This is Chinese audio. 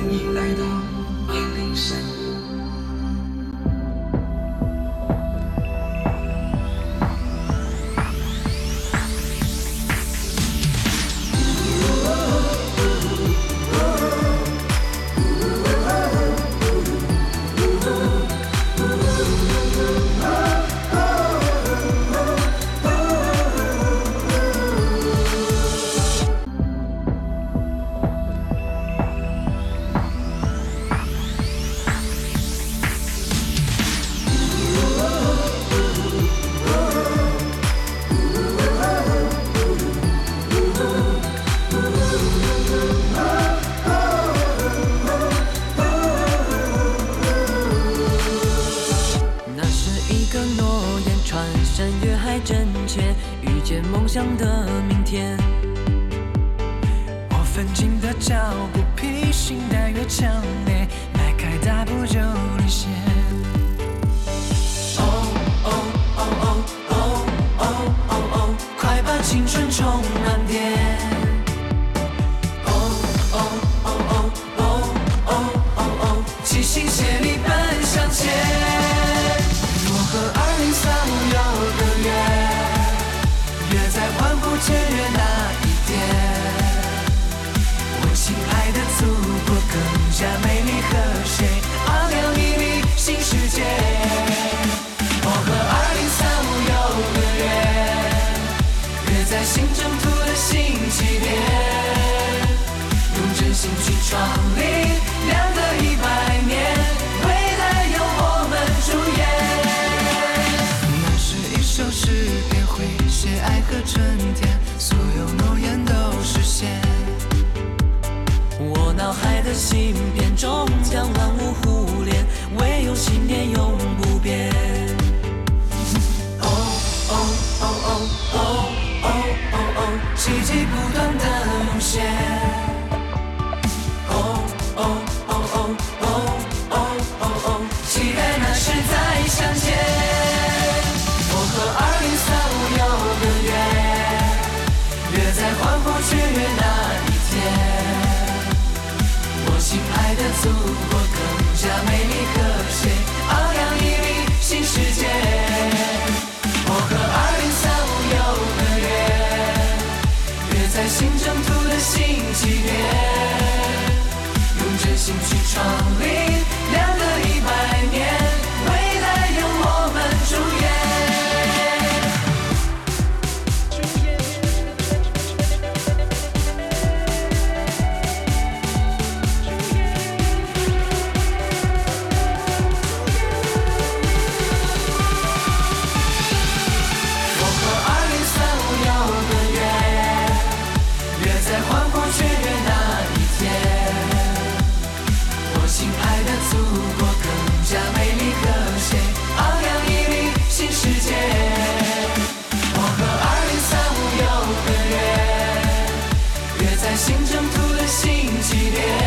欢迎来到阿里山想的明天。我奋进的脚步，披星戴月强在新征途的新起点，用真心去创立两个一百年，未来由我们主演。那是一首诗篇，会写爱和真 So. 征途的新起点